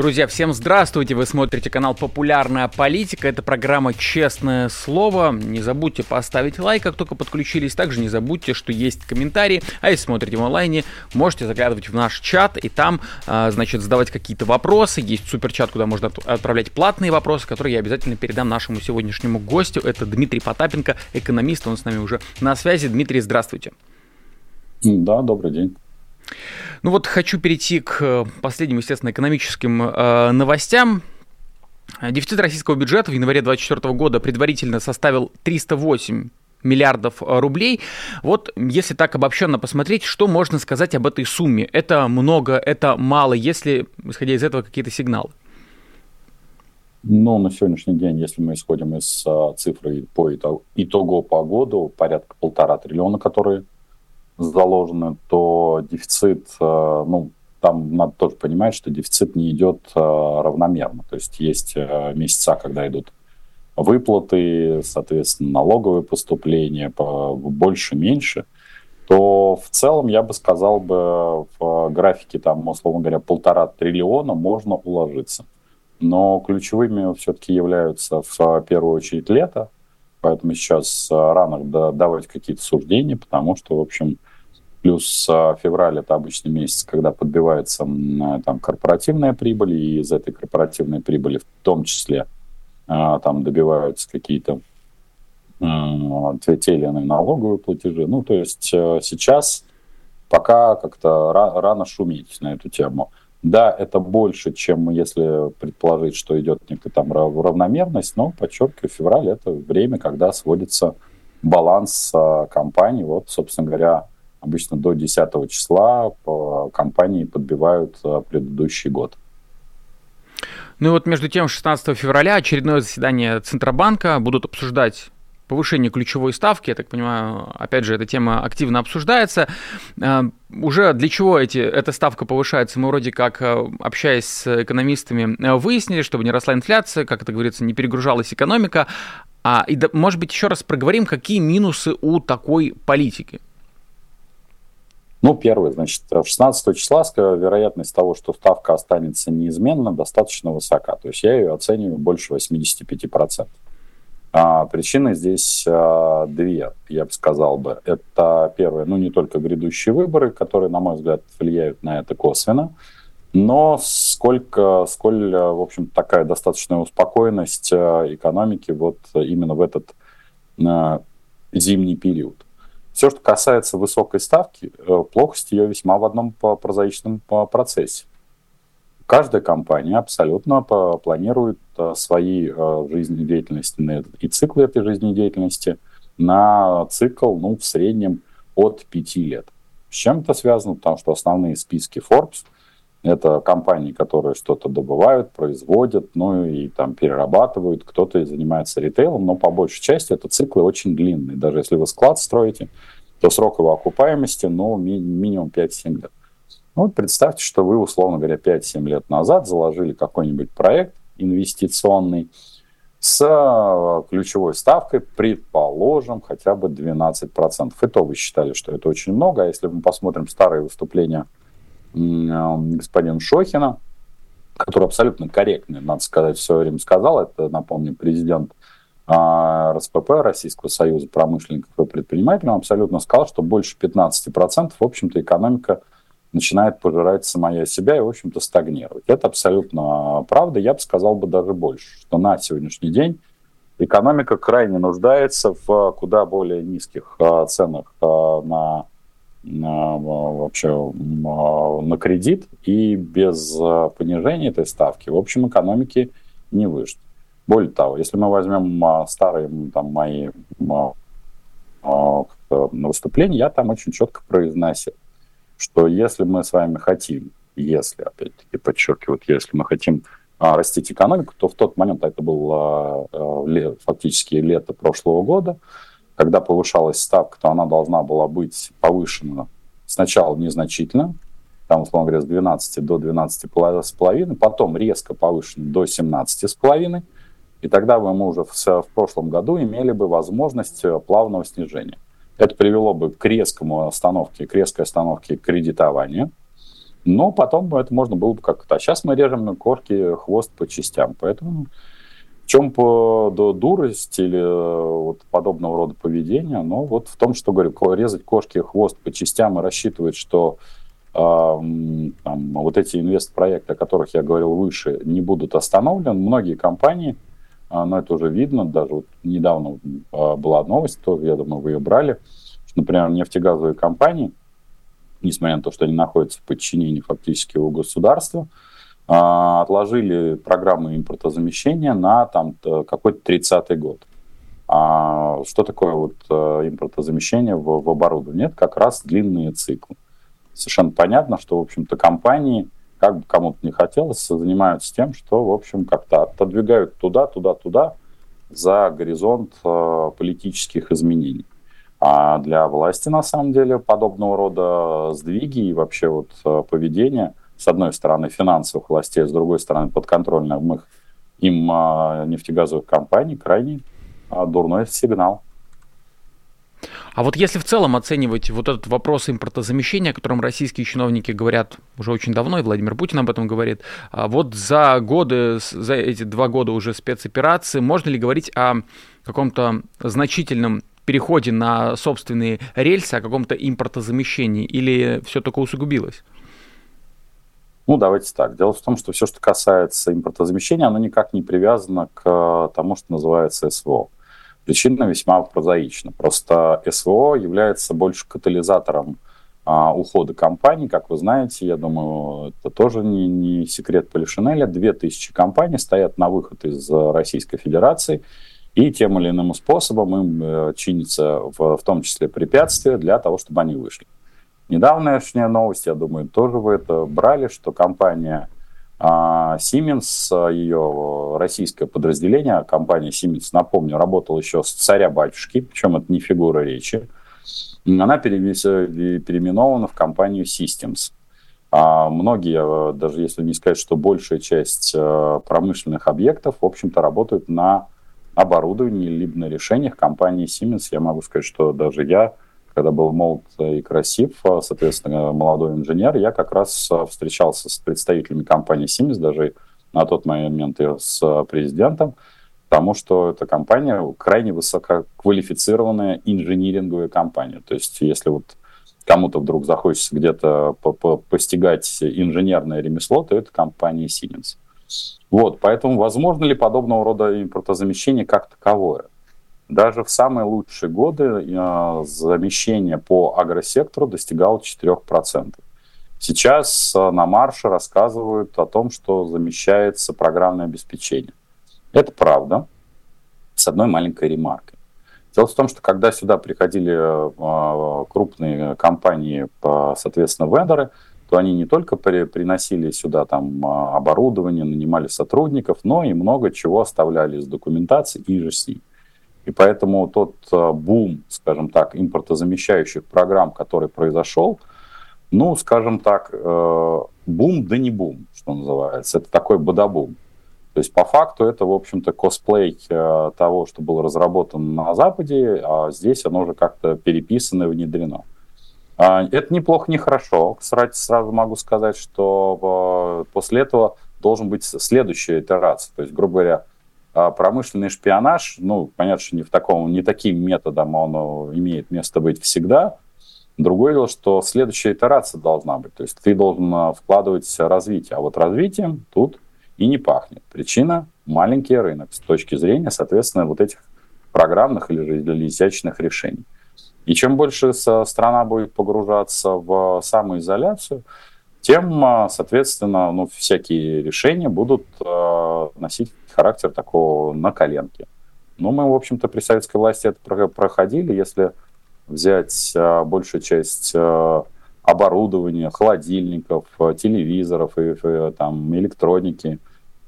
Друзья, всем здравствуйте! Вы смотрите канал «Популярная политика». Это программа «Честное слово». Не забудьте поставить лайк, как только подключились. Также не забудьте, что есть комментарии. А если смотрите в онлайне, можете заглядывать в наш чат и там, а, значит, задавать какие-то вопросы. Есть суперчат, куда можно отправлять платные вопросы, которые я обязательно передам нашему сегодняшнему гостю. Это Дмитрий Потапенко, экономист. Он с нами уже на связи. Дмитрий, здравствуйте. Да, добрый день. Ну вот хочу перейти к э, последним, естественно, экономическим э, новостям. Дефицит российского бюджета в январе 2024 года предварительно составил 308 миллиардов э, рублей. Вот если так обобщенно посмотреть, что можно сказать об этой сумме? Это много, это мало, если, исходя из этого, какие-то сигналы? Ну, на сегодняшний день, если мы исходим из а, цифры по итогу по году, порядка полтора триллиона, которые заложены, то дефицит, э, ну, там надо тоже понимать, что дефицит не идет э, равномерно. То есть есть э, месяца, когда идут выплаты, соответственно, налоговые поступления, больше-меньше, то в целом я бы сказал бы в графике там, условно говоря, полтора триллиона можно уложиться. Но ключевыми все-таки являются в первую очередь лето, поэтому сейчас рано давать какие-то суждения, потому что, в общем, Плюс а, февраль это обычный месяц, когда подбивается там корпоративная прибыль, и из этой корпоративной прибыли в том числе а, там добиваются какие-то те или иные налоговые платежи. Ну, то есть э, сейчас пока как-то рано шуметь на эту тему. Да, это больше, чем если предположить, что идет некая там равномерность, но, подчеркиваю, февраль – это время, когда сводится баланс компании. Вот, собственно говоря, Обычно до 10 числа по компании подбивают э, предыдущий год. Ну и вот между тем, 16 февраля очередное заседание Центробанка будут обсуждать повышение ключевой ставки, я так понимаю, опять же, эта тема активно обсуждается. Э, уже для чего эти, эта ставка повышается, мы вроде как, э, общаясь с экономистами, выяснили, чтобы не росла инфляция, как это говорится, не перегружалась экономика. А, и, может быть, еще раз проговорим, какие минусы у такой политики? Ну, первое, значит, 16 числа вероятность того, что ставка останется неизменно, достаточно высока. То есть я ее оцениваю больше 85%. А, причины здесь а, две, я бы сказал бы. Это первое, ну не только грядущие выборы, которые, на мой взгляд, влияют на это косвенно, но сколько, сколь, в общем, такая достаточная успокоенность экономики вот именно в этот а, зимний период. Все, что касается высокой ставки, э, плохость ее весьма в одном прозаичном процессе. Каждая компания абсолютно планирует э, свои э, жизнедеятельности и циклы этой жизнедеятельности на цикл, ну, в среднем от 5 лет. С чем это связано? Потому что основные списки Forbes – это компании, которые что-то добывают, производят, ну и там перерабатывают. Кто-то занимается ритейлом, но по большей части это циклы очень длинные. Даже если вы склад строите, то срок его окупаемости, ну, ми- минимум 5-7 лет. Ну, вот представьте, что вы, условно говоря, 5-7 лет назад заложили какой-нибудь проект инвестиционный с э, ключевой ставкой, предположим, хотя бы 12%. И то вы считали, что это очень много. А если мы посмотрим старые выступления господина Шохина, который абсолютно корректный, надо сказать, в свое время сказал. Это, напомню, президент а, РСПП, Российского союза промышленников и предпринимателей, он абсолютно сказал, что больше 15% в общем-то экономика начинает пожирать самая себя и, в общем-то, стагнировать. Это абсолютно правда. Я бы сказал бы даже больше, что на сегодняшний день экономика крайне нуждается в куда более низких а, ценах а, на вообще на кредит и без а, понижения этой ставки, в общем, экономики не выжить. Более того, если мы возьмем а, старые там, мои а, выступления, я там очень четко произносил, что если мы с вами хотим, если, опять-таки, подчеркиваю, если мы хотим растить экономику, то в тот момент, это было фактически лето прошлого года, когда повышалась ставка, то она должна была быть повышена сначала незначительно, там, условно говоря, с 12 до 12,5, потом резко повышена до 17,5, И тогда бы мы уже в, в прошлом году имели бы возможность плавного снижения. Это привело бы к резкому остановке, к резкой остановке кредитования. Но потом это можно было бы как-то. А сейчас мы режем корки хвост по частям. Поэтому чем по до дурость или э, вот подобного рода поведения? Ну, вот в том, что, говорю, резать кошки хвост по частям и рассчитывать, что э, там, вот эти инвестпроекты, о которых я говорил выше, не будут остановлены. Многие компании, э, но это уже видно, даже вот недавно э, была новость, тоже, я думаю, вы ее брали, что, например, нефтегазовые компании – несмотря на то, что они находятся в подчинении фактически у государства, отложили программы импортозамещения на там, какой-то 30-й год. А что такое вот э, импортозамещение в, в оборудовании? Это как раз длинные циклы. Совершенно понятно, что, в общем-то, компании, как бы кому-то не хотелось, занимаются тем, что, в общем, как-то отодвигают туда, туда, туда за горизонт э, политических изменений. А для власти, на самом деле, подобного рода сдвиги и вообще вот э, поведение, с одной стороны, финансовых властей, с другой стороны, подконтрольных их, им а, нефтегазовых компаний, крайне а, дурной сигнал. А вот если в целом оценивать вот этот вопрос импортозамещения, о котором российские чиновники говорят уже очень давно, и Владимир Путин об этом говорит, а вот за годы, за эти два года уже спецоперации, можно ли говорить о каком-то значительном переходе на собственные рельсы, о каком-то импортозамещении, или все только усугубилось? Ну, давайте так. Дело в том, что все, что касается импортозамещения, оно никак не привязано к тому, что называется СВО. Причина весьма прозаична. Просто СВО является больше катализатором а, ухода компаний. Как вы знаете, я думаю, это тоже не, не секрет Полишинеля. Две тысячи компаний стоят на выход из Российской Федерации – и тем или иным способом им э, чинится в, в том числе препятствия для того, чтобы они вышли. Недавняя новость, я думаю, тоже вы это брали, что компания а, Siemens, ее российское подразделение, компания Siemens, напомню, работала еще с царя-батюшки, причем это не фигура речи, она переименована в компанию Systems. А многие, даже если не сказать, что большая часть промышленных объектов, в общем-то, работают на оборудовании, либо на решениях компании Siemens. Я могу сказать, что даже я, когда был молод и красив, соответственно, молодой инженер, я как раз встречался с представителями компании Siemens, даже на тот момент и с президентом, потому что эта компания крайне высококвалифицированная инжиниринговая компания. То есть если вот кому-то вдруг захочется где-то постигать инженерное ремесло, то это компания Siemens. Вот, поэтому возможно ли подобного рода импортозамещение как таковое? Даже в самые лучшие годы э, замещение по агросектору достигало 4%. Сейчас э, на марше рассказывают о том, что замещается программное обеспечение. Это правда, с одной маленькой ремаркой. Дело в том, что когда сюда приходили э, крупные компании, соответственно, вендоры, то они не только при, приносили сюда там оборудование, нанимали сотрудников, но и много чего оставляли из документации и же с ней. И поэтому тот а, бум, скажем так, импортозамещающих программ, который произошел, ну, скажем так, э, бум да не бум, что называется. Это такой бадабум. То есть по факту это, в общем-то, косплей э, того, что было разработано на Западе, а здесь оно уже как-то переписано и внедрено. А, это неплохо, не хорошо. Сразу могу сказать, что э, после этого должен быть следующая итерация. То есть, грубо говоря, промышленный шпионаж, ну, понятно, что не в таком, не таким методом он имеет место быть всегда. Другое дело, что следующая итерация должна быть. То есть ты должен э, вкладывать развитие. А вот развитием тут и не пахнет. Причина – маленький рынок с точки зрения, соответственно, вот этих программных или реализационных решений. И чем больше страна будет погружаться в самоизоляцию, тем, а, соответственно, ну, всякие решения будут э, носить характер такого на коленке. Ну, мы, в общем-то, при советской власти это проходили. Если взять э, большую часть э, оборудования, холодильников, телевизоров и, и там, электроники,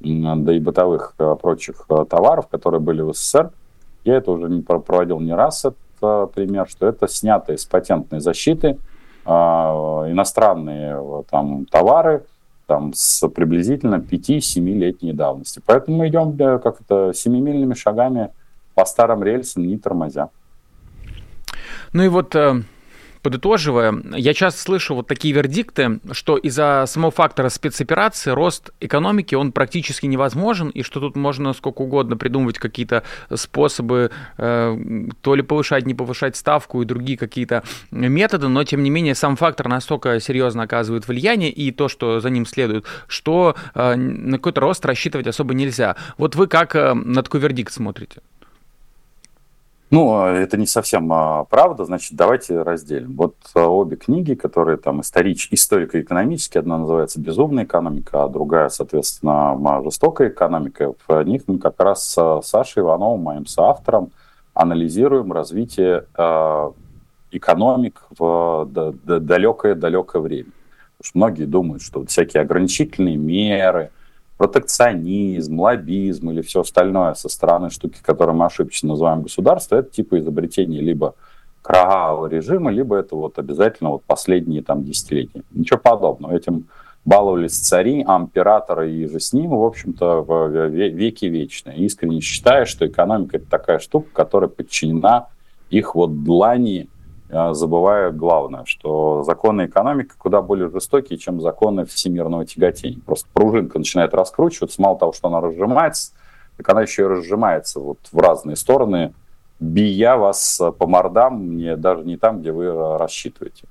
да и бытовых прочих товаров, которые были в СССР, я это уже не проводил не раз, пример, что это снятые с патентной защиты иностранные там, товары, там, с приблизительно 5-7-летней давности. Поэтому мы идем как то семимильными шагами по старым рельсам, не тормозя. Ну и вот э, подытоживая, я часто слышу вот такие вердикты, что из-за самого фактора спецоперации рост экономики, он практически невозможен, и что тут можно сколько угодно придумывать какие-то способы э, то ли повышать, не повышать ставку и другие какие-то методы, но тем не менее сам фактор настолько серьезно оказывает влияние и то, что за ним следует, что э, на какой-то рост рассчитывать особо нельзя. Вот вы как э, на такой вердикт смотрите? Ну, а это не совсем а, правда, значит, давайте разделим. Вот а, обе книги, которые там историч, историко-экономические, одна называется «Безумная экономика», а другая, соответственно, «Жестокая экономика», в них мы как раз с Сашей Ивановым, моим соавтором, анализируем развитие экономик в далекое-далекое время. Потому что многие думают, что всякие ограничительные меры – протекционизм, лоббизм или все остальное со стороны штуки, которые мы ошибочно называем государство, это типа изобретение либо кровавого режима, либо это вот обязательно вот последние там десятилетия. Ничего подобного. Этим баловались цари, императоры и же с ним, в общем-то, в веки вечные. Искренне считаю, что экономика – это такая штука, которая подчинена их вот длани забывая главное, что законы экономики куда более жестокие, чем законы всемирного тяготения. Просто пружинка начинает раскручиваться, мало того, что она разжимается, так она еще и разжимается вот в разные стороны, бия вас по мордам, не, даже не там, где вы рассчитываете.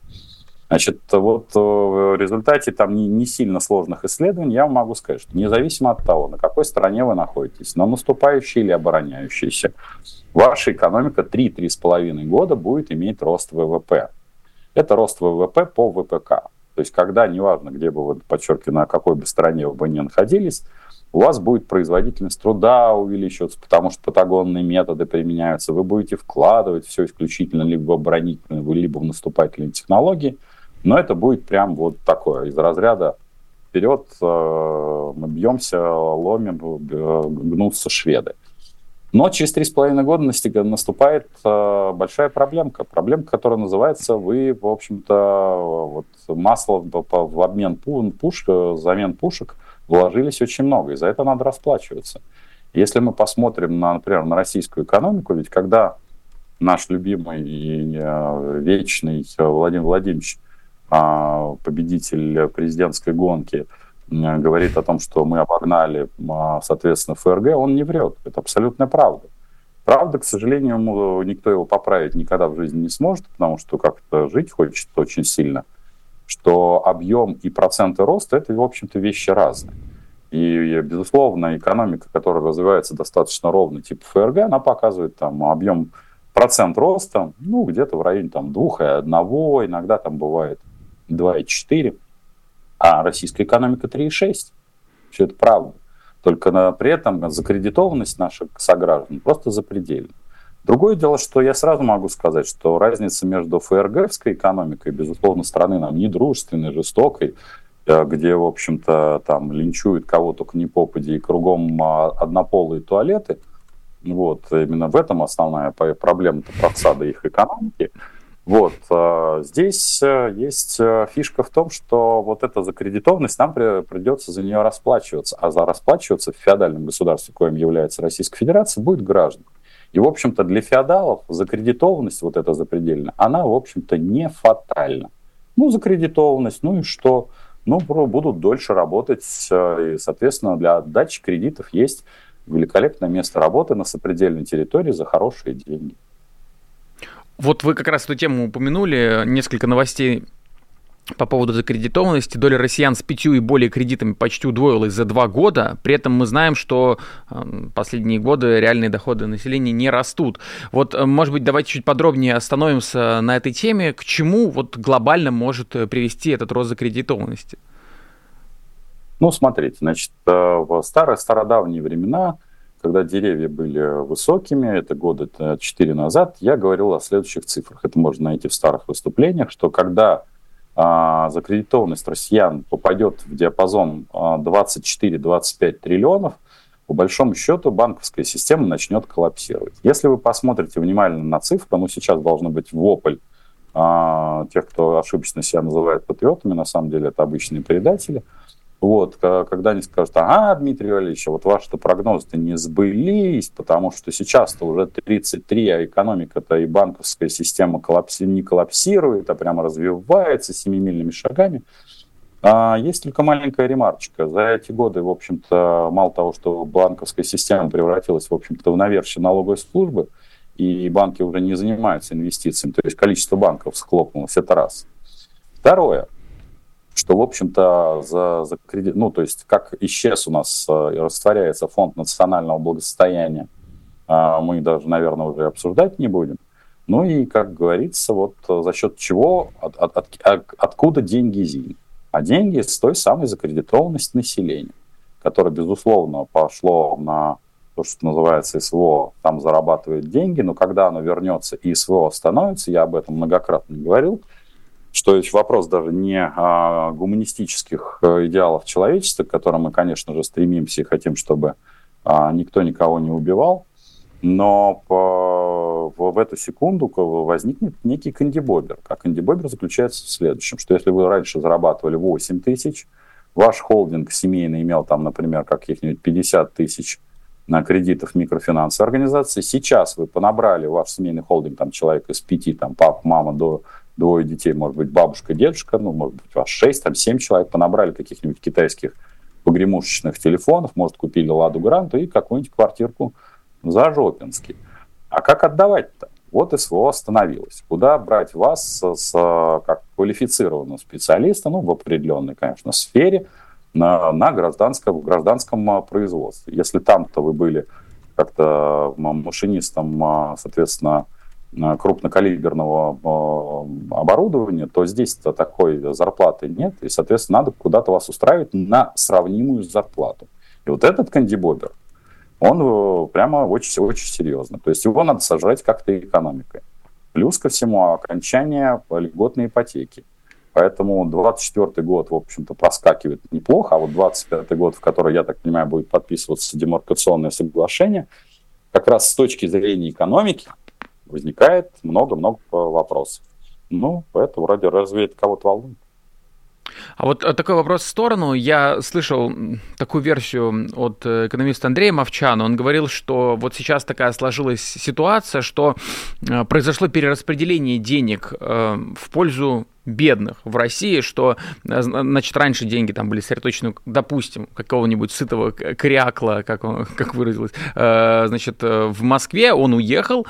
Значит, вот э, в результате там не, не сильно сложных исследований я могу сказать, что независимо от того, на какой стороне вы находитесь, на наступающей или обороняющейся, ваша экономика 3-3,5 года будет иметь рост ВВП. Это рост ВВП по ВПК. То есть, когда, неважно, где бы вы, подчеркиваю, на какой бы стороне вы бы не находились, у вас будет производительность труда увеличиваться, потому что патагонные методы применяются. Вы будете вкладывать все исключительно либо в оборонительные, либо в наступательные технологии – но это будет прям вот такое, из разряда вперед э, мы бьемся, ломим, э, гнутся шведы. Но через три с половиной года наступает э, большая проблемка. Проблемка, которая называется, вы, в общем-то, вот масло в обмен пуш, замен пушек вложились очень много, и за это надо расплачиваться. Если мы посмотрим, на, например, на российскую экономику, ведь когда наш любимый и вечный Владимир Владимирович победитель президентской гонки говорит о том, что мы обогнали, а, соответственно, ФРГ, он не врет. Это абсолютная правда. Правда, к сожалению, никто его поправить никогда в жизни не сможет, потому что как-то жить хочется очень сильно, что объем и проценты роста – это, в общем-то, вещи разные. И, безусловно, экономика, которая развивается достаточно ровно, типа ФРГ, она показывает там объем процент роста, ну, где-то в районе там двух и одного, иногда там бывает 2,4, а российская экономика 3,6. Все это правда. Только на, при этом закредитованность наших сограждан просто запредельна. Другое дело, что я сразу могу сказать, что разница между ФРГовской экономикой, безусловно, страны нам недружественной, жестокой, э, где, в общем-то, там линчуют кого только не попади, и кругом а, однополые туалеты, вот, именно в этом основная проблема-то просада их экономики – вот. Э, здесь э, есть э, фишка в том, что вот эта закредитованность, нам придется за нее расплачиваться. А за расплачиваться в феодальном государстве, коим является Российская Федерация, будет граждан. И, в общем-то, для феодалов закредитованность вот эта запредельная, она, в общем-то, не фатальна. Ну, закредитованность, ну и что? Ну, будут дольше работать, и, соответственно, для отдачи кредитов есть великолепное место работы на сопредельной территории за хорошие деньги. Вот вы как раз эту тему упомянули, несколько новостей по поводу закредитованности. Доля россиян с пятью и более кредитами почти удвоилась за два года. При этом мы знаем, что эм, последние годы реальные доходы населения не растут. Вот, э, может быть, давайте чуть подробнее остановимся на этой теме. К чему вот глобально может э, привести этот рост закредитованности? Ну, смотрите, значит, э, в старые стародавние времена когда деревья были высокими, это года 4 назад, я говорил о следующих цифрах. Это можно найти в старых выступлениях, что когда а, закредитованность россиян попадет в диапазон а, 24-25 триллионов, по большому счету банковская система начнет коллапсировать. Если вы посмотрите внимательно на цифры, ну сейчас должно быть вопль а, тех, кто ошибочно себя называет патриотами, на самом деле это обычные предатели – Вот, когда они скажут, ага, Дмитрий Валерьевич, вот ваши-то прогнозы-то не сбылись, потому что сейчас-то уже 33, а экономика-то и банковская система коллапси, не коллапсирует, а прямо развивается семимильными шагами. А есть только маленькая ремарочка. За эти годы, в общем-то, мало того, что банковская система превратилась, в общем-то, в навершие налоговой службы, и банки уже не занимаются инвестициями, то есть количество банков схлопнулось, это раз. Второе – что, в общем-то, за, за кредит, ну, то есть, как исчез у нас э, и растворяется фонд национального благосостояния, а, мы даже, наверное, уже обсуждать не будем. Ну и, как говорится, вот э, за счет чего, от, от, от, откуда деньги ЗИН? А деньги с той самой закредитованности населения, которая, безусловно, пошло на то, что называется СВО, там зарабатывает деньги, но когда оно вернется и СВО остановится, я об этом многократно говорил, что это вопрос даже не о гуманистических э, идеалов человечества, к которым мы, конечно же, стремимся и хотим, чтобы а, никто никого не убивал, но по, в, в эту секунду возникнет некий кандибобер. А кандибобер заключается в следующем, что если вы раньше зарабатывали 8 тысяч, ваш холдинг семейный имел там, например, каких-нибудь 50 тысяч на кредитов микрофинансовой организации, сейчас вы понабрали ваш семейный холдинг, там человек из пяти, там папа, мама до двое детей, может быть, бабушка, дедушка, ну, может быть, у вас шесть, там, семь человек, понабрали каких-нибудь китайских погремушечных телефонов, может, купили Ладу Гранту и какую-нибудь квартирку за Жопинский. А как отдавать-то? Вот СВО остановилось. Куда брать вас с, с, как квалифицированного специалиста, ну, в определенной, конечно, сфере, на, на гражданском, гражданском а, производстве. Если там-то вы были как-то машинистом, а, соответственно, крупнокалиберного э, оборудования, то здесь-то такой зарплаты нет, и, соответственно, надо куда-то вас устраивать на сравнимую зарплату. И вот этот кандибобер, он э, прямо очень-очень серьезно. То есть его надо сожрать как-то экономикой. Плюс ко всему окончание льготной ипотеки. Поэтому 24 год, в общем-то, проскакивает неплохо, а вот 25 год, в который, я так понимаю, будет подписываться демаркационное соглашение, как раз с точки зрения экономики – возникает много-много вопросов. Ну, это вроде разве это кого-то волнует? А вот э, такой вопрос в сторону. Я слышал такую версию от э, экономиста Андрея Мовчана. Он говорил, что вот сейчас такая сложилась ситуация, что э, произошло перераспределение денег в пользу бедных в России, что, значит, раньше деньги там были сосредоточены, допустим, какого-нибудь сытого крякла, как, он, как выразилось, значит, в Москве, он уехал,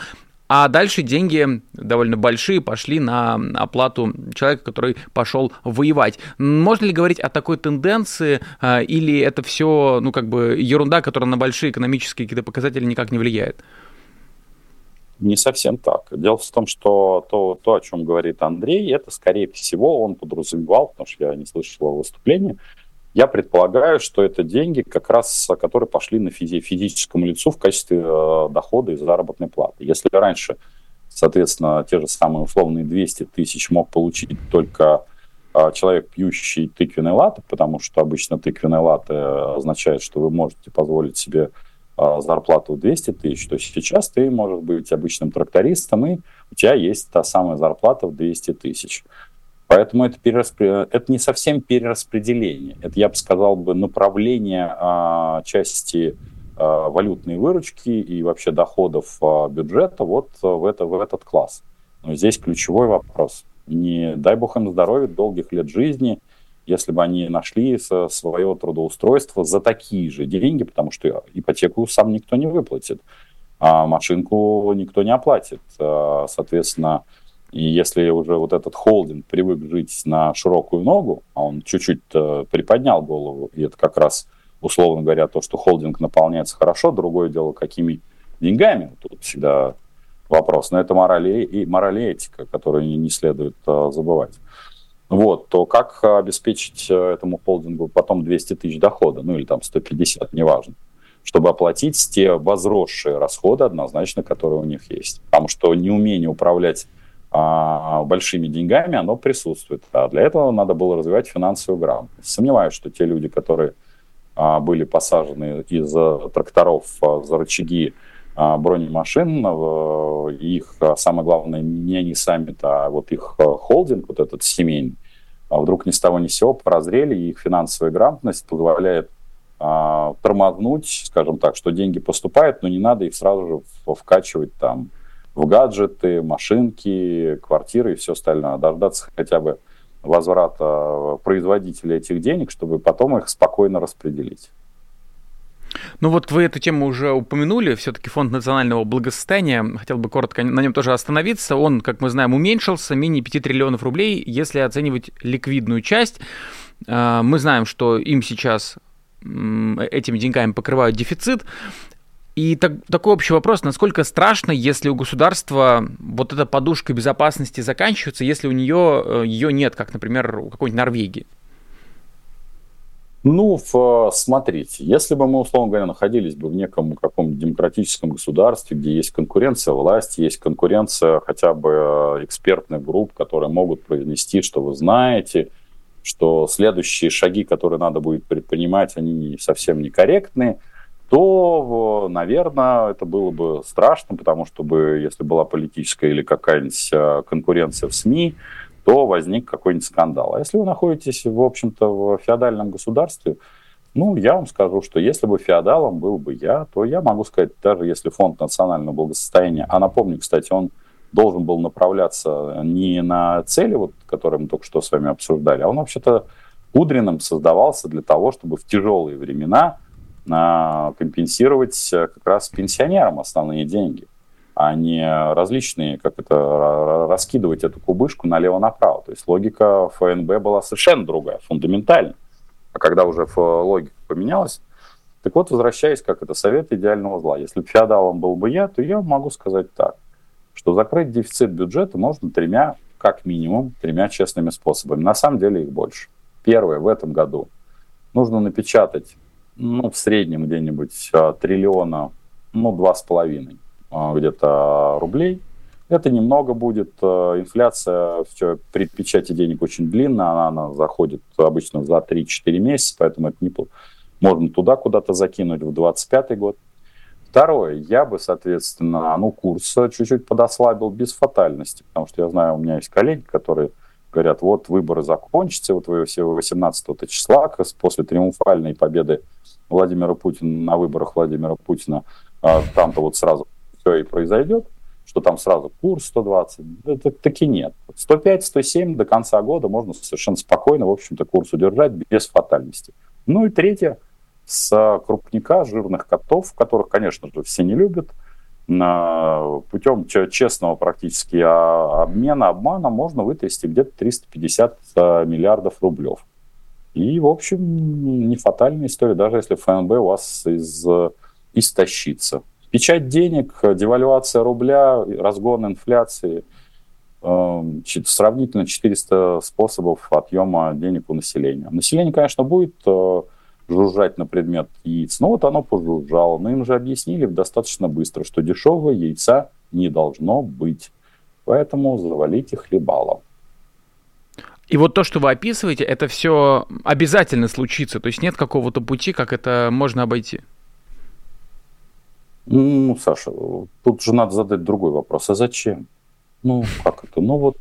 а дальше деньги довольно большие пошли на оплату человека, который пошел воевать. Можно ли говорить о такой тенденции, а, или это все, ну, как бы ерунда, которая на большие экономические какие-то показатели никак не влияет? Не совсем так. Дело в том, что то, то, о чем говорит Андрей, это, скорее всего, он подразумевал, потому что я не слышал его выступления, я предполагаю, что это деньги, как раз, которые пошли на физи- физическому лицу в качестве э, дохода и заработной платы. Если раньше, соответственно, те же самые условные 200 тысяч мог получить только э, человек, пьющий тыквенный латы, потому что обычно тыквенный латы означает, что вы можете позволить себе э, зарплату 200 тысяч, то сейчас ты можешь быть обычным трактористом, и у тебя есть та самая зарплата в 200 тысяч. Поэтому это, перераспри... это не совсем перераспределение. Это, я бы сказал, бы направление а, части а, валютной выручки и вообще доходов а, бюджета вот в, это, в этот класс. Но здесь ключевой вопрос. Не дай бог им здоровья, долгих лет жизни, если бы они нашли свое трудоустройство за такие же деньги, потому что ипотеку сам никто не выплатит, а машинку никто не оплатит. А, соответственно, и если уже вот этот холдинг привык жить на широкую ногу, а он чуть-чуть э, приподнял голову, и это как раз, условно говоря, то, что холдинг наполняется хорошо, другое дело, какими деньгами, тут всегда вопрос. Но это мораль и, мораль и этика, которую не, следует э, забывать. Вот, то как обеспечить э, этому холдингу потом 200 тысяч дохода, ну или там 150, неважно, чтобы оплатить те возросшие расходы однозначно, которые у них есть. Потому что неумение управлять а, большими деньгами, оно присутствует. А для этого надо было развивать финансовую грамотность. Сомневаюсь, что те люди, которые а, были посажены из тракторов а, за рычаги а, бронемашин, их, самое главное, не они сами, а вот их а, холдинг, вот этот семейный, вдруг ни с того ни с сего прозрели, и их финансовая грамотность позволяет а, тормознуть, скажем так, что деньги поступают, но не надо их сразу же вкачивать там в гаджеты, машинки, квартиры и все остальное. Дождаться хотя бы возврата производителя этих денег, чтобы потом их спокойно распределить. Ну вот вы эту тему уже упомянули, все-таки фонд национального благосостояния, хотел бы коротко на нем тоже остановиться, он, как мы знаем, уменьшился, менее 5 триллионов рублей, если оценивать ликвидную часть. А, мы знаем, что им сейчас этими деньгами покрывают дефицит. И так, такой общий вопрос, насколько страшно, если у государства вот эта подушка безопасности заканчивается, если у нее э, ее нет, как, например, у какой-нибудь Норвегии? Ну, в, смотрите, если бы мы, условно говоря, находились бы в неком каком демократическом государстве, где есть конкуренция власти, есть конкуренция хотя бы э, экспертных групп, которые могут произнести, что вы знаете, что следующие шаги, которые надо будет предпринимать, они совсем некорректны, то, наверное, это было бы страшно, потому что бы, если была политическая или какая-нибудь э, конкуренция в СМИ, то возник какой-нибудь скандал. А если вы находитесь, в общем-то, в феодальном государстве, ну, я вам скажу, что если бы феодалом был бы я, то я могу сказать, даже если фонд национального благосостояния, а напомню, кстати, он должен был направляться не на цели, вот, которые мы только что с вами обсуждали, а он вообще-то Кудриным создавался для того, чтобы в тяжелые времена а, компенсировать как раз пенсионерам основные деньги а не различные, как это, раскидывать эту кубышку налево-направо. То есть логика ФНБ была совершенно другая, фундаментальная. А когда уже логика поменялась, так вот, возвращаясь, как это, совет идеального зла. Если бы феодалом был бы я, то я могу сказать так, что закрыть дефицит бюджета можно тремя, как минимум, тремя честными способами. На самом деле их больше. Первое, в этом году нужно напечатать, ну, в среднем где-нибудь а, триллиона, ну, два с половиной а, где-то рублей. Это немного будет. Э, инфляция все, при печати денег очень длинная, она, она заходит обычно за 3-4 месяца, поэтому это не можно туда куда-то закинуть в 25 год. Второе, я бы, соответственно, ну, курс чуть-чуть подослабил без фатальности, потому что я знаю, у меня есть коллеги, которые говорят, вот выборы закончатся, вот вы все 18 числа, после триумфальной победы Владимира Путина на выборах Владимира Путина, а, там-то вот сразу все и произойдет, что там сразу курс 120, это таки нет. 105-107 до конца года можно совершенно спокойно, в общем-то, курс удержать без фатальности. Ну и третье, с крупника жирных котов, которых, конечно же, все не любят, путем честного практически а, обмена, обмана можно вытрясти где-то 350 э, миллиардов рублев. И, в общем, не фатальная история, даже если ФНБ у вас из, истощится. Печать денег, девальвация рубля, разгон инфляции, эм, сравнительно 400 способов отъема денег у населения. Население, конечно, будет э, жужжать на предмет яиц, но вот оно пожужжало. Но им же объяснили достаточно быстро, что дешевого яйца не должно быть. Поэтому завалите хлебалом. И вот то, что вы описываете, это все обязательно случится. То есть нет какого-то пути, как это можно обойти. Ну, Саша, тут же надо задать другой вопрос. А зачем? Ну, как это? Ну вот,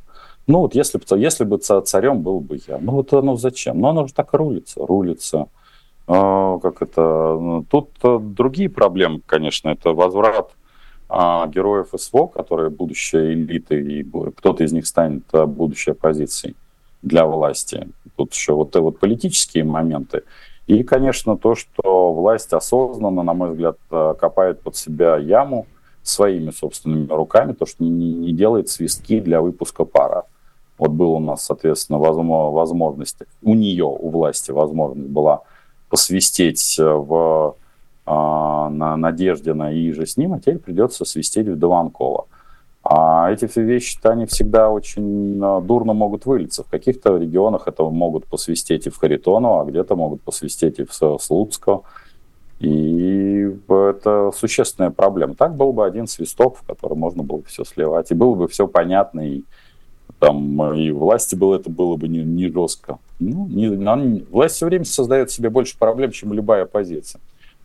ну вот если, если бы царем был бы я, ну вот оно зачем? Ну оно же так рулится, рулится. А, как это? Ну, тут э, другие проблемы, конечно, это возврат а, героев СВО, которые будущая элита, и кто-то из них станет а, будущей оппозицией для власти. Тут еще вот, вот политические моменты. И, конечно, то, что власть осознанно, на мой взгляд, э, копает под себя яму своими собственными руками, то, что не, не делает свистки для выпуска пара. Вот был у нас, соответственно, возможность, у нее, у власти возможность была посвистеть э, в, а, на Надежде на и же с ним, а теперь придется свистеть в Дованкова. А эти все вещи-то, они всегда очень а, дурно могут вылиться. В каких-то регионах это могут посвистеть и в Харитоново, а где-то могут посвистеть и в Слуцко. И это существенная проблема. Так был бы один свисток, в который можно было все сливать, и было бы все понятно, и там и власти было это было бы не, не жестко. Ну, не, не, власть все время создает себе больше проблем, чем любая оппозиция.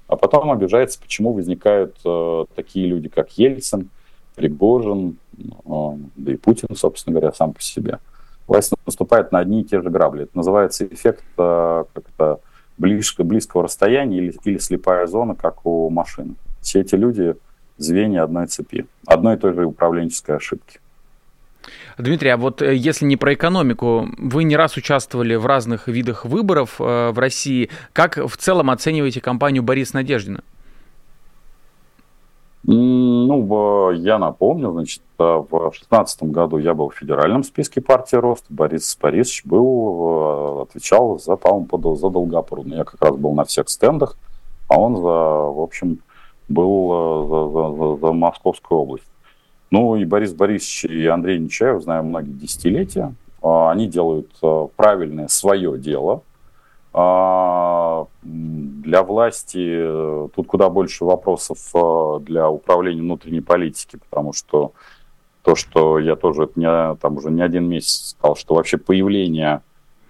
А потом обижается, почему возникают э, такие люди, как Ельцин, Пригожин, да и Путин, собственно говоря, сам по себе. власть наступает на одни и те же грабли. Это называется эффект как-то близко, близкого расстояния или, или слепая зона, как у машины. Все эти люди звенья одной цепи, одной и той же управленческой ошибки. Дмитрий, а вот э, если не про экономику, вы не раз участвовали в разных видах выборов э, в России. Как в целом оцениваете кампанию Борис Надеждина? Ну, я напомню, значит, э, в 2016 году я был в федеральном списке партии Рост, Борис Борисович был, отвечал за, по-моему, за Долгопрудно. Я как раз был на всех стендах, а он, за, в общем, был за, за, за Московскую область. Ну и Борис Борисович и Андрей Нечаев, знаю многие десятилетия, а, они делают а, правильное свое дело. А, для власти э, тут куда больше вопросов для управления внутренней политики, потому что то, что я тоже не, там уже не один месяц сказал, что вообще появление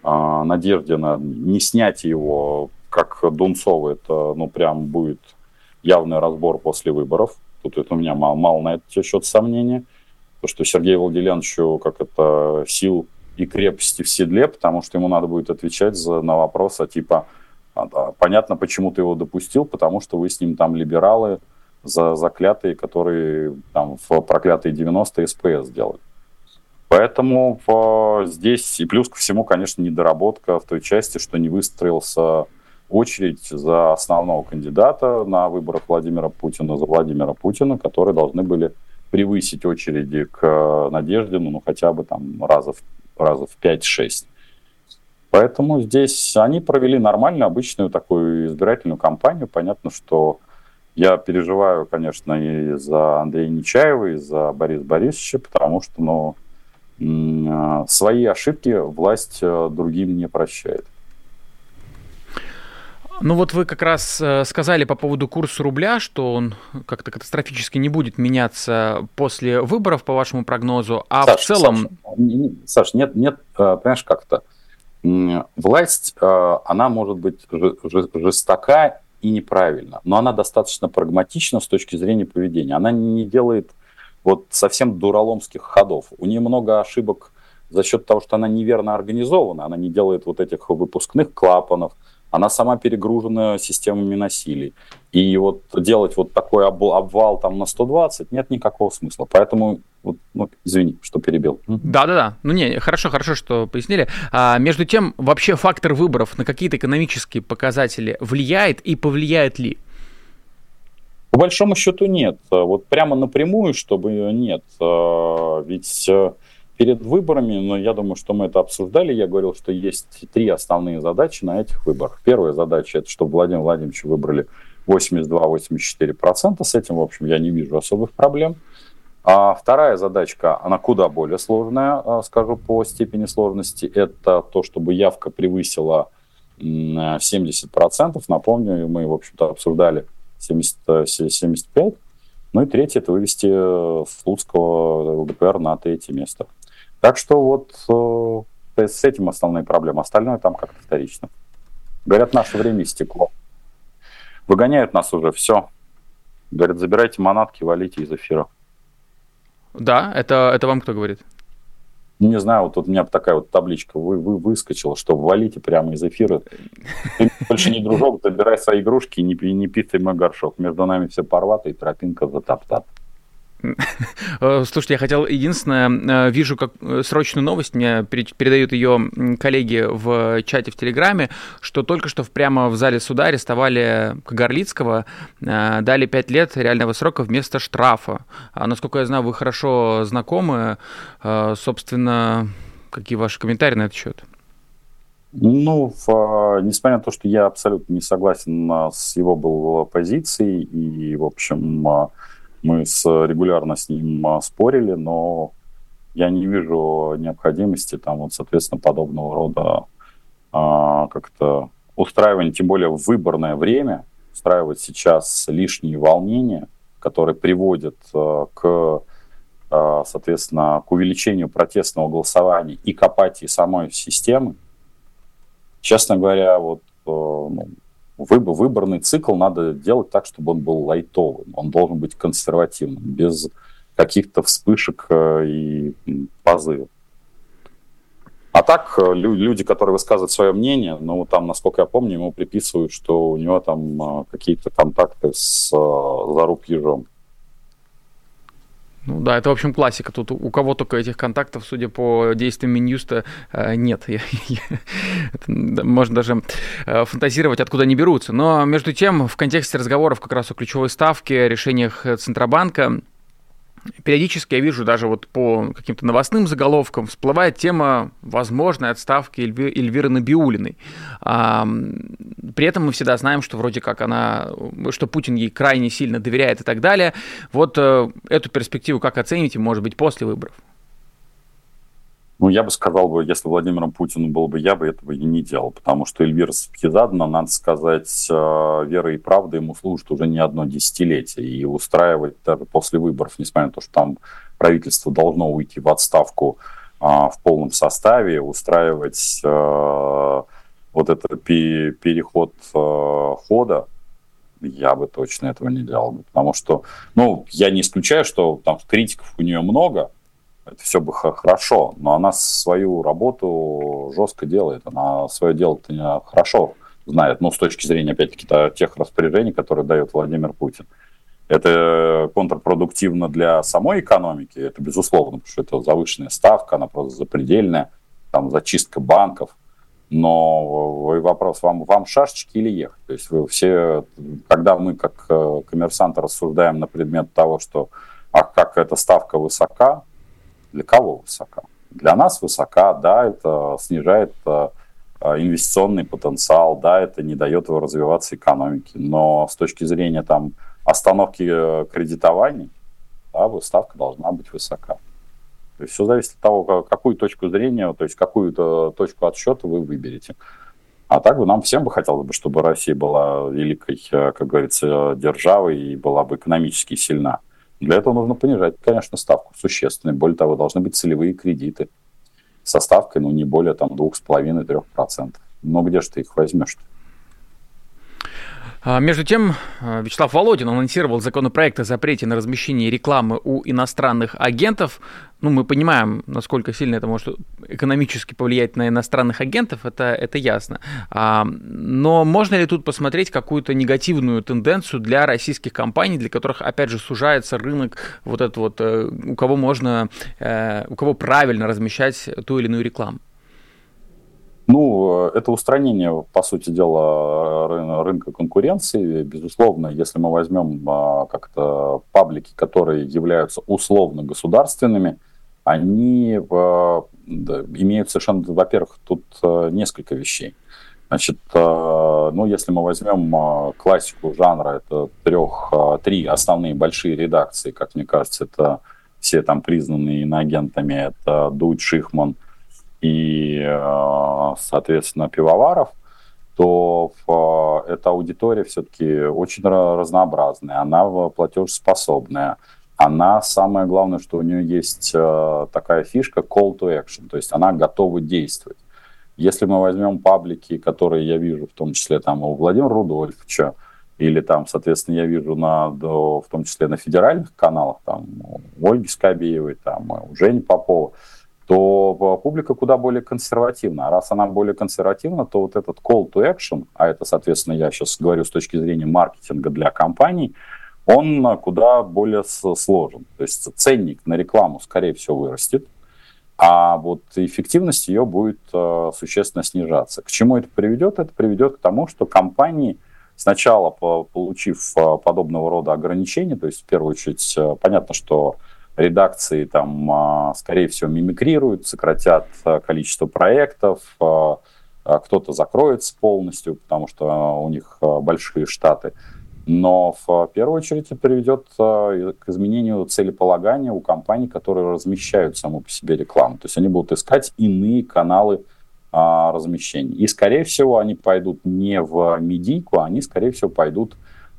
Надеждина, не снять его как Дунцова, это ну прям будет явный разбор после выборов. Тут это у меня мало, мало на этот счет сомнения. То, что Сергею Владимировичу как это сил и крепости в седле, потому что ему надо будет отвечать за, на вопросы типа «А, понятно, почему ты его допустил, потому что вы с ним там либералы за заклятые, которые там в проклятые 90-е СПС делали. Поэтому в, здесь и плюс ко всему, конечно, недоработка в той части, что не выстроился очередь за основного кандидата на выборах Владимира Путина, за Владимира Путина, которые должны были превысить очереди к э, Надеждину, ну, хотя бы там раза в, раза в 5-6. Поэтому здесь они провели нормальную, обычную такую избирательную кампанию. Понятно, что я переживаю, конечно, и за Андрея Нечаева, и за Бориса Борисовича, потому что ну, э, свои ошибки власть э, другим не прощает. Ну вот вы как раз э, сказали по поводу курса рубля, что он как-то катастрофически не будет меняться после выборов, по вашему прогнозу, а Саш, в целом... Саш, Саш нет, нет, э, понимаешь, как-то власть, э, она может быть жестока и неправильна, но она достаточно прагматична с точки зрения поведения. Она не делает вот совсем дураломских ходов. У нее много ошибок за счет того, что она неверно организована, она не делает вот этих выпускных клапанов, она сама перегружена системами насилий. И вот делать вот такой обвал там на 120 нет никакого смысла. Поэтому, вот, ну, извини, что перебил. Да-да-да. Ну не, хорошо, хорошо, что пояснили. А, между тем, вообще фактор выборов на какие-то экономические показатели влияет и повлияет ли? По большому счету нет. Вот прямо напрямую, чтобы нет. А, ведь э, перед выборами, но я думаю, что мы это обсуждали, я говорил, что есть три основные задачи на этих выборах. Первая задача – это чтобы Владимир Владимирович выбрали 82-84%. С этим, в общем, я не вижу особых проблем. А вторая задачка, она куда более сложная, а, скажу по степени сложности, это то, чтобы явка превысила 70%. Напомню, мы, в общем-то, обсуждали 70, 75%. Ну и третье – это вывести э, Слуцкого ЛДПР на третье место. Так что вот э, с этим основные проблемы. Остальное там как-то вторично. Говорят, наше время истекло. Выгоняют нас уже, все. Говорят, забирайте манатки, валите из эфира. Да, это, это вам кто говорит? Не знаю, вот тут у меня такая вот табличка вы, вы выскочила, что валите прямо из эфира. Ты больше не дружок, забирай свои игрушки и не, не пи мой горшок. Между нами все порвато и тропинка затоптата. Э, слушайте, я хотел единственное, э, вижу как э, срочную новость, мне передают ее коллеги в чате в Телеграме, что только что прямо в зале суда арестовали Кагарлицкого, дали 5 лет реального срока вместо штрафа. А, насколько я знаю, вы хорошо знакомы, собственно, какие ваши комментарии на этот счет? Ну, в, несмотря на то, что я абсолютно не согласен с его был позицией, и, в общем, мы с, регулярно с ним а, спорили, но я не вижу необходимости там вот, соответственно, подобного рода а, как-то устраивания, тем более в выборное время, устраивать сейчас лишние волнения, которые приводят а, к, а, соответственно, к увеличению протестного голосования и к апатии самой системы. Честно говоря, вот а, ну, выборный цикл надо делать так, чтобы он был лайтовым, он должен быть консервативным, без каких-то вспышек э, и позывов. так, люди, которые высказывают свое мнение, ну, там, насколько я помню, ему приписывают, что у него там какие-то контакты с Заруп Ежом. Ну да, это, в общем, классика. Тут у кого только этих контактов, судя по действиям Минюста, э, нет. Можно даже э, фантазировать, откуда они берутся. Но, между тем, в контексте разговоров как раз о ключевой ставке, решениях Центробанка, периодически я вижу даже вот по каким-то новостным заголовкам всплывает тема возможной отставки Эльви, Эльвиры Набиулиной. А, при этом мы всегда знаем, что вроде как она, что Путин ей крайне сильно доверяет и так далее. Вот э, эту перспективу как оцените, может быть, после выборов? Ну, я бы сказал бы, если Владимиром Путиным был бы я бы этого и не делал, потому что Эльвира Сапхизадна, надо сказать, э, вера и правда ему служит уже не одно десятилетие. И устраивать даже после выборов, несмотря на то, что там правительство должно уйти в отставку а, в полном составе, устраивать а, вот этот переход а, хода, я бы точно этого не делал. Потому что, ну, я не исключаю, что там критиков у нее много, это все бы хорошо, но она свою работу жестко делает, она свое дело хорошо знает, ну, с точки зрения, опять-таки, тех распоряжений, которые дает Владимир Путин. Это контрпродуктивно для самой экономики, это безусловно, потому что это завышенная ставка, она просто запредельная, там зачистка банков. Но вопрос, вам, вам шашечки или ехать? То есть вы все, когда мы как э, коммерсанты рассуждаем на предмет того, что а как эта ставка высока, для кого высока? Для нас высока, да, это снижает э, э, инвестиционный потенциал, да, это не дает его развиваться экономике, но с точки зрения там остановки э, кредитования, да, ставка должна быть высока. То есть все зависит от того, какую точку зрения, то есть какую-то точку отсчета вы выберете. А так бы нам всем бы хотелось бы, чтобы Россия была великой, как говорится, державой и была бы экономически сильна. Для этого нужно понижать, конечно, ставку существенно. Более того, должны быть целевые кредиты со ставкой, ну, не более там 2,5-3%. Но где же ты их возьмешь? -то? А, между тем, а, Вячеслав Володин анонсировал законопроект о запрете на размещение рекламы у иностранных агентов. Ну, мы понимаем, насколько сильно это может экономически повлиять на иностранных агентов, это, это ясно. А, но можно ли тут посмотреть какую-то негативную тенденцию для российских компаний, для которых, опять же, сужается рынок, вот этот вот, э, у кого можно, э, у кого правильно размещать ту или иную рекламу? Ну, это устранение, по сути дела, рынка конкуренции. Безусловно, если мы возьмем а, как-то паблики, которые являются условно государственными, они а, имеют совершенно, во-первых, тут а, несколько вещей. Значит, ну, если мы возьмем классику жанра, это трех, три основные большие редакции, как мне кажется, это все там признанные иноагентами, это Дудь, Шихман – и, э, соответственно, пивоваров, то э, эта аудитория все-таки очень разнообразная, она платежеспособная. Она, самое главное, что у нее есть э, такая фишка call to action, то есть она готова действовать. Если мы возьмем паблики, которые я вижу, в том числе там у Владимира Рудольфовича, или там, соответственно, я вижу на, в том числе на федеральных каналах, там у Ольги Скобеевой, там у Жени Попова, то публика куда более консервативна. А раз она более консервативна, то вот этот call to action, а это, соответственно, я сейчас говорю с точки зрения маркетинга для компаний, он куда более сложен. То есть ценник на рекламу, скорее всего, вырастет, а вот эффективность ее будет э, существенно снижаться. К чему это приведет? Это приведет к тому, что компании, сначала получив э, подобного рода ограничения, то есть в первую очередь э, понятно, что редакции там, а, скорее всего, мимикрируют, сократят а, количество проектов, а, кто-то закроется полностью, потому что у них большие штаты. Но в первую очередь это приведет к изменению целеполагания у компаний, которые размещают саму по себе рекламу. То есть они будут искать иные каналы размещения. И, скорее всего, они пойдут не в медийку, они, скорее всего, пойдут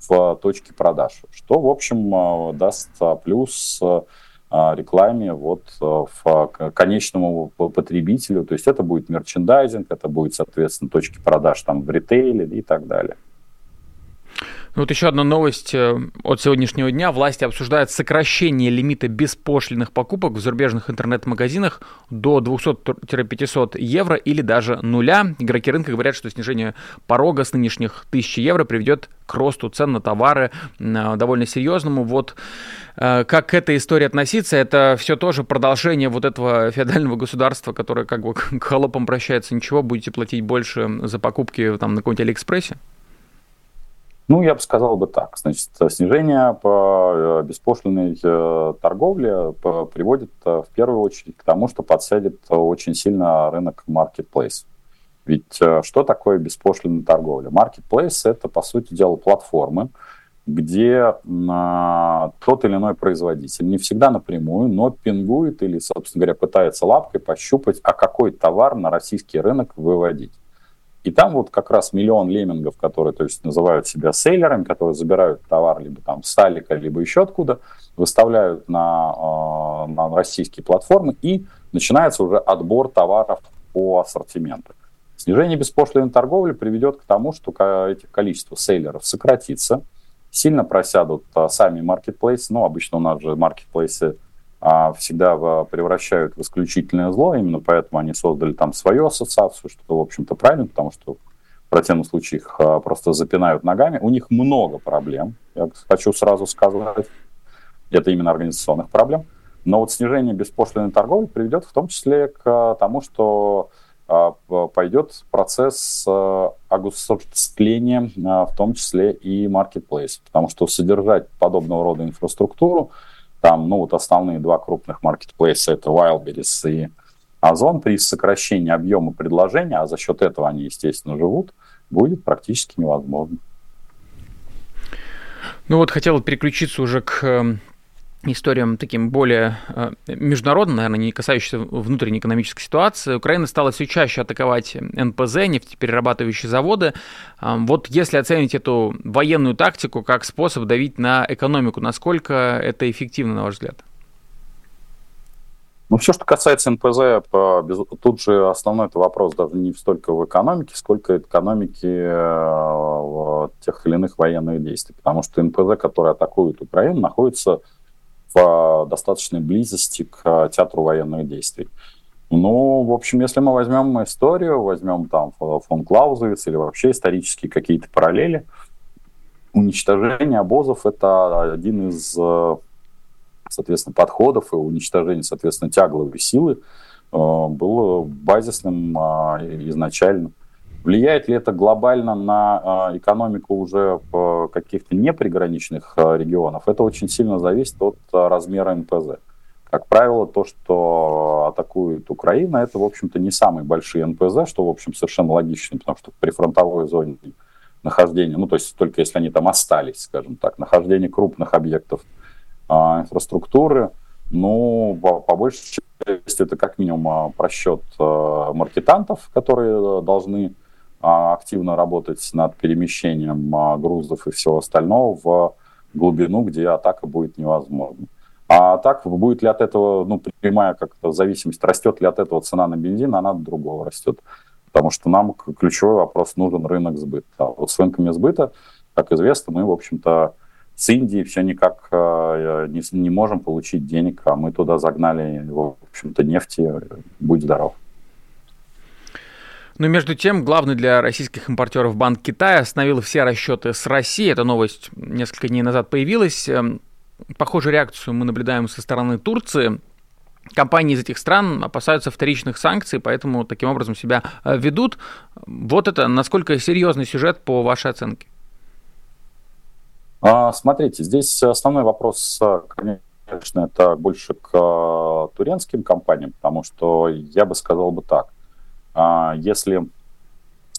в точки продаж, что, в общем, даст плюс рекламе вот э, в конечному потребителю. То есть это будет мерчендайзинг, это будет, соответственно, точки продаж там в ритейле и так далее. Ну вот еще одна новость э, от сегодняшнего дня. Власти обсуждают сокращение лимита беспошлиных покупок в зарубежных интернет-магазинах до 200-500 евро или даже нуля. Игроки рынка говорят, что снижение порога с нынешних 1000 евро приведет к росту цен на товары э, довольно серьезному. Вот э, как к этой истории относиться? Это все тоже продолжение вот этого феодального государства, которое как бы к холопам прощается. Ничего, будете платить больше за покупки там на каком-нибудь Алиэкспрессе? Ну, я бы сказал бы так. Значит, снижение по э, беспошлиной э, торговле приводит э, в первую очередь к тому, что подсядет очень сильно рынок marketplace. Ведь что такое беспошлинная торговля? Marketplace – это, по сути дела, платформы, где тот или иной производитель, не всегда напрямую, но пингует или, собственно говоря, пытается лапкой пощупать, а какой товар на российский рынок выводить. И там вот как раз миллион леммингов, которые то есть, называют себя сейлерами, которые забирают товар либо там с Алика, либо еще откуда, выставляют на, э, на российские платформы, и начинается уже отбор товаров по ассортименту. Снижение беспошлиной торговли приведет к тому, что этих количество сейлеров сократится, сильно просядут а, сами маркетплейсы, ну, обычно у нас же маркетплейсы а, всегда превращают в исключительное зло, именно поэтому они создали там свою ассоциацию, что, в общем-то, правильно, потому что в противном случае их а, просто запинают ногами. У них много проблем, я хочу сразу сказать, это именно организационных проблем. Но вот снижение беспошлиной торговли приведет в том числе к а, тому, что пойдет процесс огосударствления, в том числе и маркетплейс. Потому что содержать подобного рода инфраструктуру там, ну, вот основные два крупных маркетплейса это Wildberries и Озон при сокращении объема предложения, а за счет этого они, естественно, живут, будет практически невозможно. Ну вот хотел переключиться уже к эм, историям таким более э, международным, наверное, не касающимся внутренней экономической ситуации. Украина стала все чаще атаковать НПЗ, нефтеперерабатывающие заводы. Вот если оценить эту военную тактику как способ давить на экономику, насколько это эффективно, на ваш взгляд? Ну, все, что касается НПЗ, тут же основной это вопрос даже не столько в экономике, сколько экономики э, тех или иных военных действий. Потому что НПЗ, которые атакуют Украину, находятся достаточной близости к э, театру военных действий. Ну, в общем, если мы возьмем историю, возьмем там фон Клаузовиц или вообще исторические какие-то параллели, уничтожение обозов – это один из, э, соответственно, подходов и уничтожение, соответственно, тягловой силы э, было базисным изначально. Влияет ли это глобально на а, экономику уже каких-то неприграничных а, регионов? Это очень сильно зависит от а, размера НПЗ. Как правило, то, что атакует Украина, это, в общем-то, не самые большие НПЗ, что, в общем, совершенно логично, потому что при фронтовой зоне нахождения, ну, то есть только если они там остались, скажем так, нахождение крупных объектов а, инфраструктуры, ну, по, по большей части это как минимум просчет а, маркетантов, которые должны активно работать над перемещением а, грузов и всего остального в глубину, где атака будет невозможна. А так, будет ли от этого, ну, прямая как-то зависимость, растет ли от этого цена на бензин, она от другого растет. Потому что нам ключевой вопрос нужен рынок сбыта. А вот с рынками сбыта, как известно, мы, в общем-то, с Индии все никак э, не, не можем получить денег, а мы туда загнали, в общем-то, нефти, будь здоров. Но между тем, главный для российских импортеров Банк Китая остановил все расчеты с Россией. Эта новость несколько дней назад появилась. Эм, похожую реакцию мы наблюдаем со стороны Турции. Компании из этих стран опасаются вторичных санкций, поэтому таким образом себя э, ведут. Вот это насколько серьезный сюжет по вашей оценке? А, смотрите, здесь основной вопрос, конечно, это больше к э, турецким компаниям, потому что я бы сказал бы так. А, если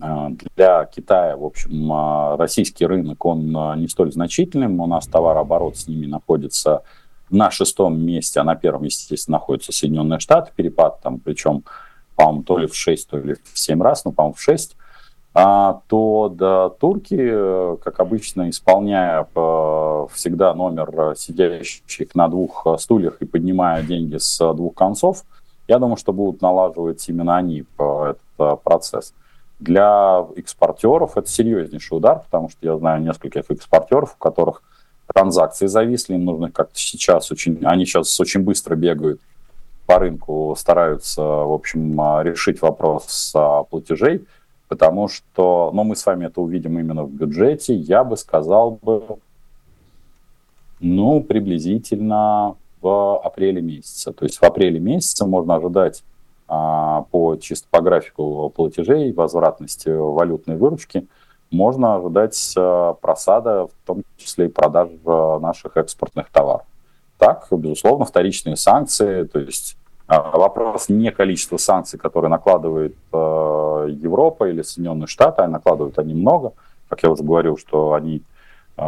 а, для Китая, в общем, а, российский рынок, он не столь значительным, у нас товарооборот с ними находится на шестом месте, а на первом, естественно, находятся Соединенные Штаты, перепад там, причем, по-моему, то ли в 6, то ли в 7 раз, ну, по-моему, в 6, а, то да, турки, как обычно, исполняя всегда номер сидящих на двух стульях и поднимая деньги с двух концов – я думаю, что будут налаживать именно они этот процесс. Для экспортеров это серьезнейший удар, потому что я знаю нескольких экспортеров, у которых транзакции зависли, им нужно как-то сейчас очень, они сейчас очень быстро бегают по рынку, стараются, в общем, решить вопрос платежей, потому что, ну, мы с вами это увидим именно в бюджете, я бы сказал бы, ну, приблизительно в апреле месяце. То есть в апреле месяце можно ожидать а, по чисто по графику платежей, возвратности валютной выручки, можно ожидать а, просада, в том числе и продаж наших экспортных товаров. Так, безусловно, вторичные санкции, то есть а, вопрос не количества санкций, которые накладывает Европа или Соединенные Штаты, а накладывают они много. Как я уже говорил, что они а,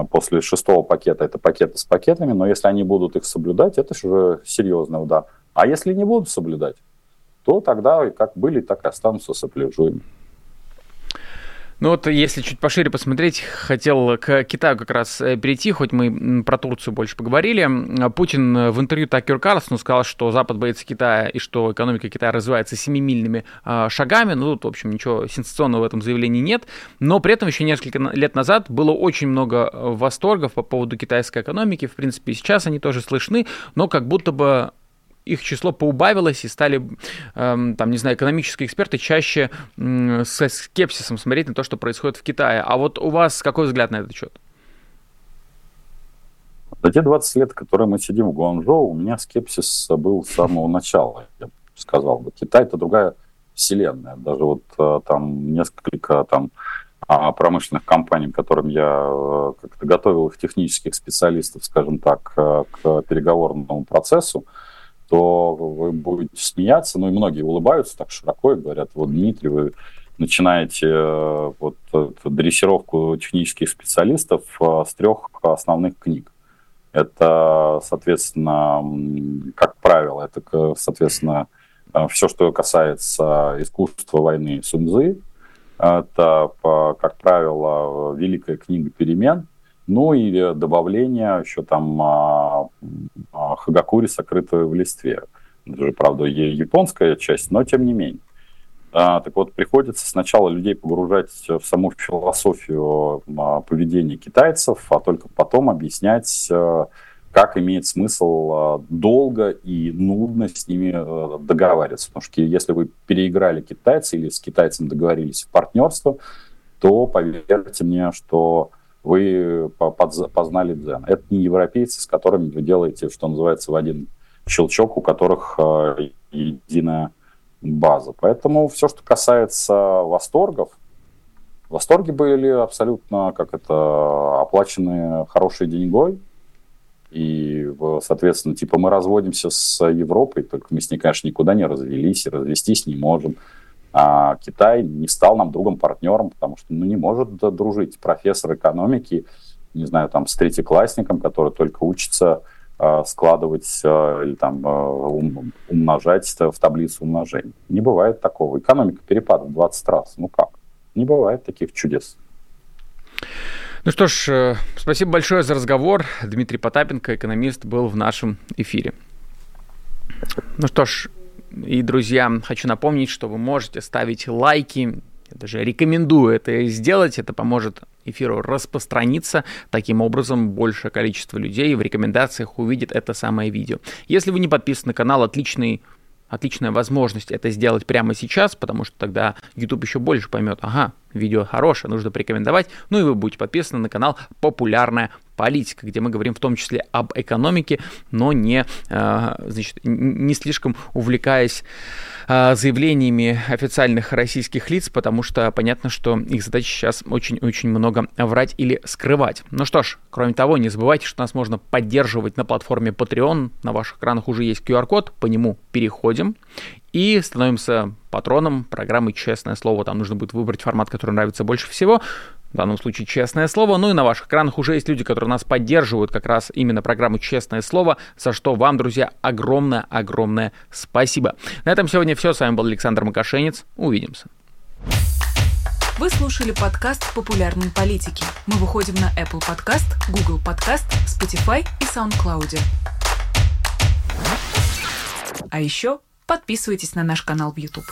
после шестого пакета это пакеты с пакетами, но если они будут их соблюдать, это же уже серьезный удар. А если не будут соблюдать, то тогда как были, так и останутся сопляжуями. Ну вот если чуть пошире посмотреть, хотел к Китаю как раз э, перейти, хоть мы про Турцию больше поговорили. Путин в интервью Такер Карлсону сказал, что Запад боится Китая и что экономика Китая развивается семимильными а, шагами. Ну тут, в общем, ничего сенсационного в этом заявлении нет. Но при этом еще несколько лет назад было очень много э, восторгов по поводу китайской экономики. В принципе, сейчас они тоже слышны, но как будто бы их число поубавилось и стали, эм, там, не знаю, экономические эксперты чаще со скепсисом смотреть на то, что происходит в Китае. А вот у вас какой взгляд на этот счет? За те 20 лет, которые мы сидим в Гуанчжоу, у меня скепсис был с самого начала, я бы сказал. Китай — это другая вселенная. Даже вот э, там несколько там а, промышленных компаний, которым я э, как-то готовил их технических специалистов, скажем так, э, к переговорному процессу, то вы будете смеяться, ну и многие улыбаются так широко и говорят, вот, Дмитрий, вы начинаете э, вот дрессировку технических специалистов э, с трех основных книг. Это, соответственно, как правило, это, соответственно, э, все, что касается искусства войны Сунзы, это, как правило, великая книга перемен – ну и добавление еще там а, а, хагакури, сокрытую в листве. Это же, правда, японская часть, но тем не менее. А, так вот, приходится сначала людей погружать в саму философию а, поведения китайцев, а только потом объяснять, а, как имеет смысл а, долго и нудно с ними а, договариваться. Потому что если вы переиграли китайца или с китайцем договорились в партнерство, то поверьте мне, что вы познали дзен. Это не европейцы, с которыми вы делаете, что называется, в один щелчок, у которых э, единая база. Поэтому все, что касается восторгов, восторги были абсолютно, как это, оплачены хорошей деньгой. И, соответственно, типа мы разводимся с Европой, только мы с ней, конечно, никуда не развелись и развестись не можем а Китай не стал нам другом-партнером, потому что ну, не может дружить профессор экономики, не знаю, там, с третьеклассником, который только учится э, складывать э, или там э, ум, умножать в таблицу умножения. Не бывает такого. Экономика перепада в 20 раз. Ну как? Не бывает таких чудес. Ну что ж, э, спасибо большое за разговор. Дмитрий Потапенко, экономист, был в нашем эфире. Ну что ж, и, друзья, хочу напомнить, что вы можете ставить лайки. Я даже рекомендую это сделать. Это поможет эфиру распространиться. Таким образом, большее количество людей в рекомендациях увидит это самое видео. Если вы не подписаны на канал, отличный отличная возможность это сделать прямо сейчас, потому что тогда YouTube еще больше поймет, ага, видео хорошее, нужно порекомендовать. Ну и вы будете подписаны на канал «Популярная политика», где мы говорим в том числе об экономике, но не, э, значит, не слишком увлекаясь э, заявлениями официальных российских лиц, потому что понятно, что их задача сейчас очень-очень много врать или скрывать. Ну что ж, кроме того, не забывайте, что нас можно поддерживать на платформе Patreon. На ваших экранах уже есть QR-код, по нему переходим и становимся патроном программы «Честное слово». Там нужно будет выбрать формат, который нравится больше всего. В данном случае «Честное слово». Ну и на ваших экранах уже есть люди, которые нас поддерживают как раз именно программу «Честное слово», за что вам, друзья, огромное-огромное спасибо. На этом сегодня все. С вами был Александр Макашенец. Увидимся. Вы слушали подкаст «Популярные политики». Мы выходим на Apple Podcast, Google Podcast, Spotify и SoundCloud. А еще Подписывайтесь на наш канал в YouTube.